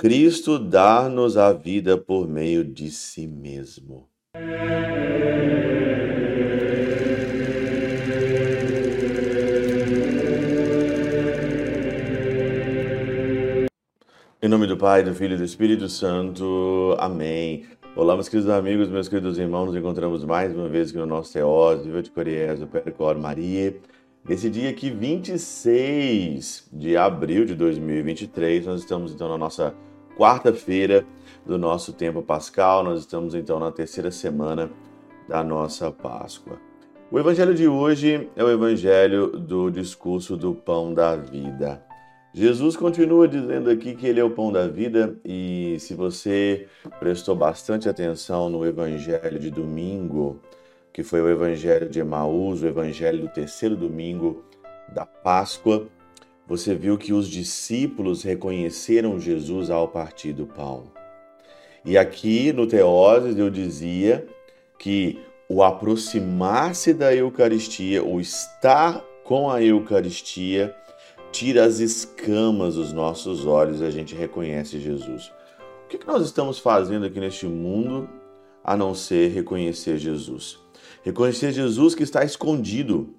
Cristo dar-nos a vida por meio de si mesmo. Em nome do Pai, do Filho e do Espírito Santo. Amém. Olá, meus queridos amigos, meus queridos irmãos, nos encontramos mais uma vez aqui no nosso Teós, Viva de Coriés, do Percor Maria. Nesse dia aqui, 26 de abril de 2023, nós estamos então na nossa quarta-feira do nosso tempo pascal, nós estamos então na terceira semana da nossa Páscoa. O evangelho de hoje é o evangelho do discurso do pão da vida. Jesus continua dizendo aqui que ele é o pão da vida, e se você prestou bastante atenção no evangelho de domingo, que foi o evangelho de Emaús, o evangelho do terceiro domingo da Páscoa, você viu que os discípulos reconheceram Jesus ao partir do pão. E aqui no Teoses eu dizia que o aproximar-se da Eucaristia, o estar com a Eucaristia, tira as escamas dos nossos olhos e a gente reconhece Jesus. O que nós estamos fazendo aqui neste mundo a não ser reconhecer Jesus? Reconhecer Jesus que está escondido,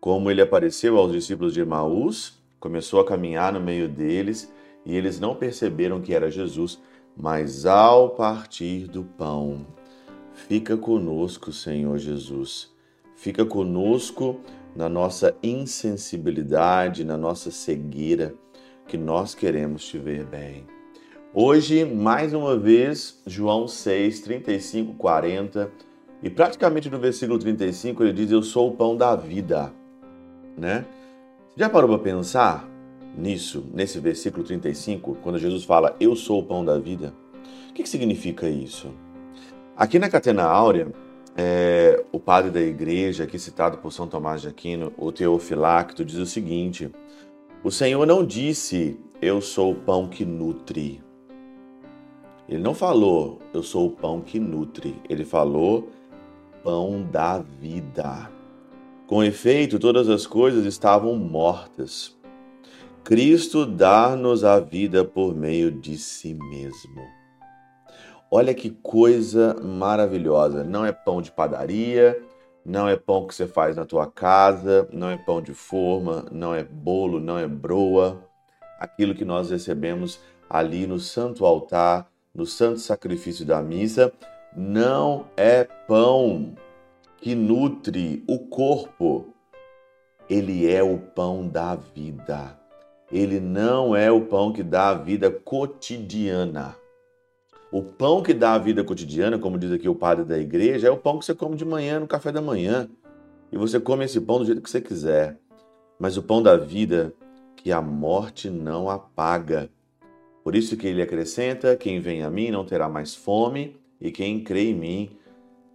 como ele apareceu aos discípulos de Emaús, começou a caminhar no meio deles e eles não perceberam que era Jesus, mas ao partir do pão, fica conosco, Senhor Jesus. Fica conosco na nossa insensibilidade, na nossa cegueira, que nós queremos te ver bem. Hoje, mais uma vez, João 6, 35, 40, e praticamente no versículo 35 ele diz: Eu sou o pão da vida. Né? Já parou para pensar nisso, nesse versículo 35, quando Jesus fala: Eu sou o pão da vida? O que, que significa isso? Aqui na Catena Áurea, é, o padre da igreja, aqui citado por São Tomás de Aquino, o Teofilacto, diz o seguinte: O Senhor não disse, Eu sou o pão que nutre. Ele não falou, Eu sou o pão que nutre. Ele falou, Pão da vida. Com efeito, todas as coisas estavam mortas. Cristo dá-nos a vida por meio de si mesmo. Olha que coisa maravilhosa. Não é pão de padaria, não é pão que você faz na tua casa, não é pão de forma, não é bolo, não é broa. Aquilo que nós recebemos ali no santo altar, no santo sacrifício da missa, não é pão que nutre o corpo. Ele é o pão da vida. Ele não é o pão que dá a vida cotidiana. O pão que dá a vida cotidiana, como diz aqui o padre da igreja, é o pão que você come de manhã, no café da manhã. E você come esse pão do jeito que você quiser. Mas o pão da vida, que a morte não apaga. Por isso que ele acrescenta: quem vem a mim não terá mais fome, e quem crê em mim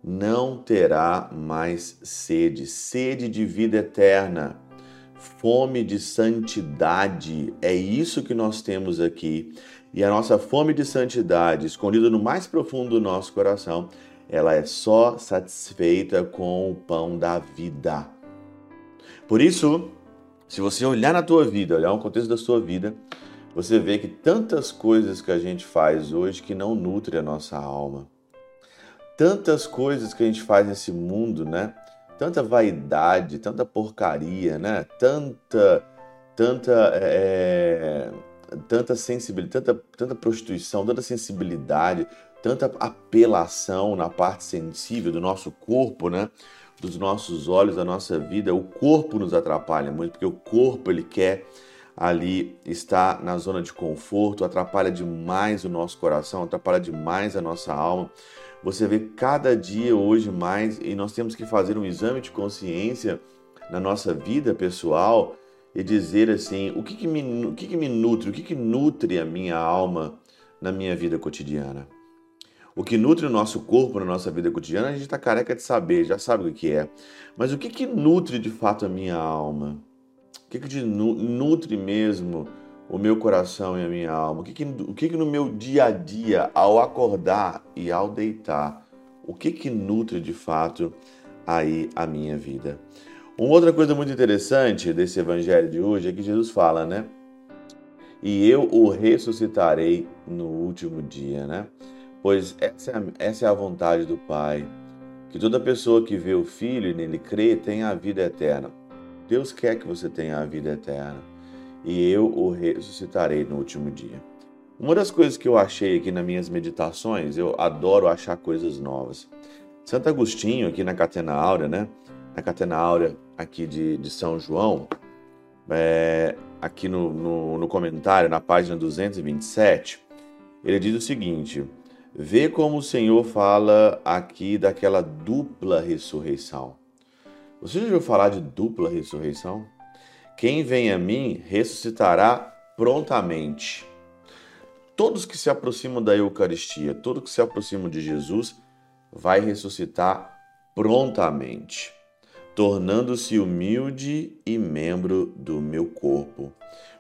não terá mais sede. Sede de vida eterna, fome de santidade. É isso que nós temos aqui e a nossa fome de santidade, escondida no mais profundo do nosso coração, ela é só satisfeita com o pão da vida. Por isso, se você olhar na tua vida, olhar o contexto da sua vida, você vê que tantas coisas que a gente faz hoje que não nutre a nossa alma. Tantas coisas que a gente faz nesse mundo, né? Tanta vaidade, tanta porcaria, né? Tanta, tanta é, tanta sensibilidade, tanta, tanta prostituição, tanta sensibilidade, tanta apelação na parte sensível do nosso corpo, né? Dos nossos olhos, da nossa vida. O corpo nos atrapalha muito, porque o corpo ele quer ali estar na zona de conforto, atrapalha demais o nosso coração, atrapalha demais a nossa alma. Você vê cada dia hoje mais e nós temos que fazer um exame de consciência na nossa vida pessoal e dizer assim: o que, que, me, o que, que me nutre, o que, que nutre a minha alma na minha vida cotidiana? O que nutre o nosso corpo na nossa vida cotidiana, a gente está careca de saber, já sabe o que é. Mas o que, que nutre de fato a minha alma? O que, que nutre mesmo o meu coração e a minha alma? O que, que, o que, que no meu dia a dia, ao acordar e ao deitar, o que, que nutre de fato aí a minha vida? Uma outra coisa muito interessante desse evangelho de hoje é que Jesus fala, né? e eu o ressuscitarei no último dia, né? Pois essa é a, essa é a vontade do Pai, que toda pessoa que vê o Filho e nele crê tenha a vida eterna. Deus quer que você tenha a vida eterna, e eu o ressuscitarei no último dia. Uma das coisas que eu achei aqui nas minhas meditações, eu adoro achar coisas novas. Santo Agostinho, aqui na Catena Áurea, né? Na Catena Áurea aqui de, de São João, é, aqui no, no, no comentário, na página 227, ele diz o seguinte: Vê como o Senhor fala aqui daquela dupla ressurreição. Você já ouviu falar de dupla ressurreição? Quem vem a mim ressuscitará prontamente. Todos que se aproximam da Eucaristia, todos que se aproximam de Jesus, vai ressuscitar prontamente tornando-se humilde e membro do meu corpo.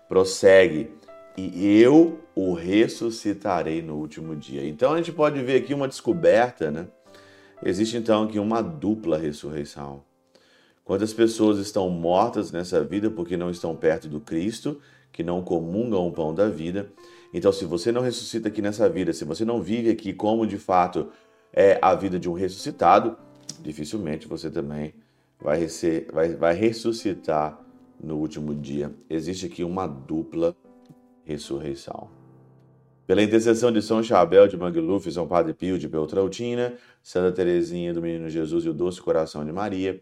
Prossegue, e eu o ressuscitarei no último dia. Então a gente pode ver aqui uma descoberta, né? Existe então aqui uma dupla ressurreição. Quantas pessoas estão mortas nessa vida porque não estão perto do Cristo, que não comungam o pão da vida. Então, se você não ressuscita aqui nessa vida, se você não vive aqui como de fato é a vida de um ressuscitado, dificilmente você também vai, rece vai, vai ressuscitar no último dia. Existe aqui uma dupla ressurreição. Pela intercessão de São Chabel de Mangluf, São Padre Pio de Beltrautina, Santa Teresinha do Menino Jesus e o Doce Coração de Maria,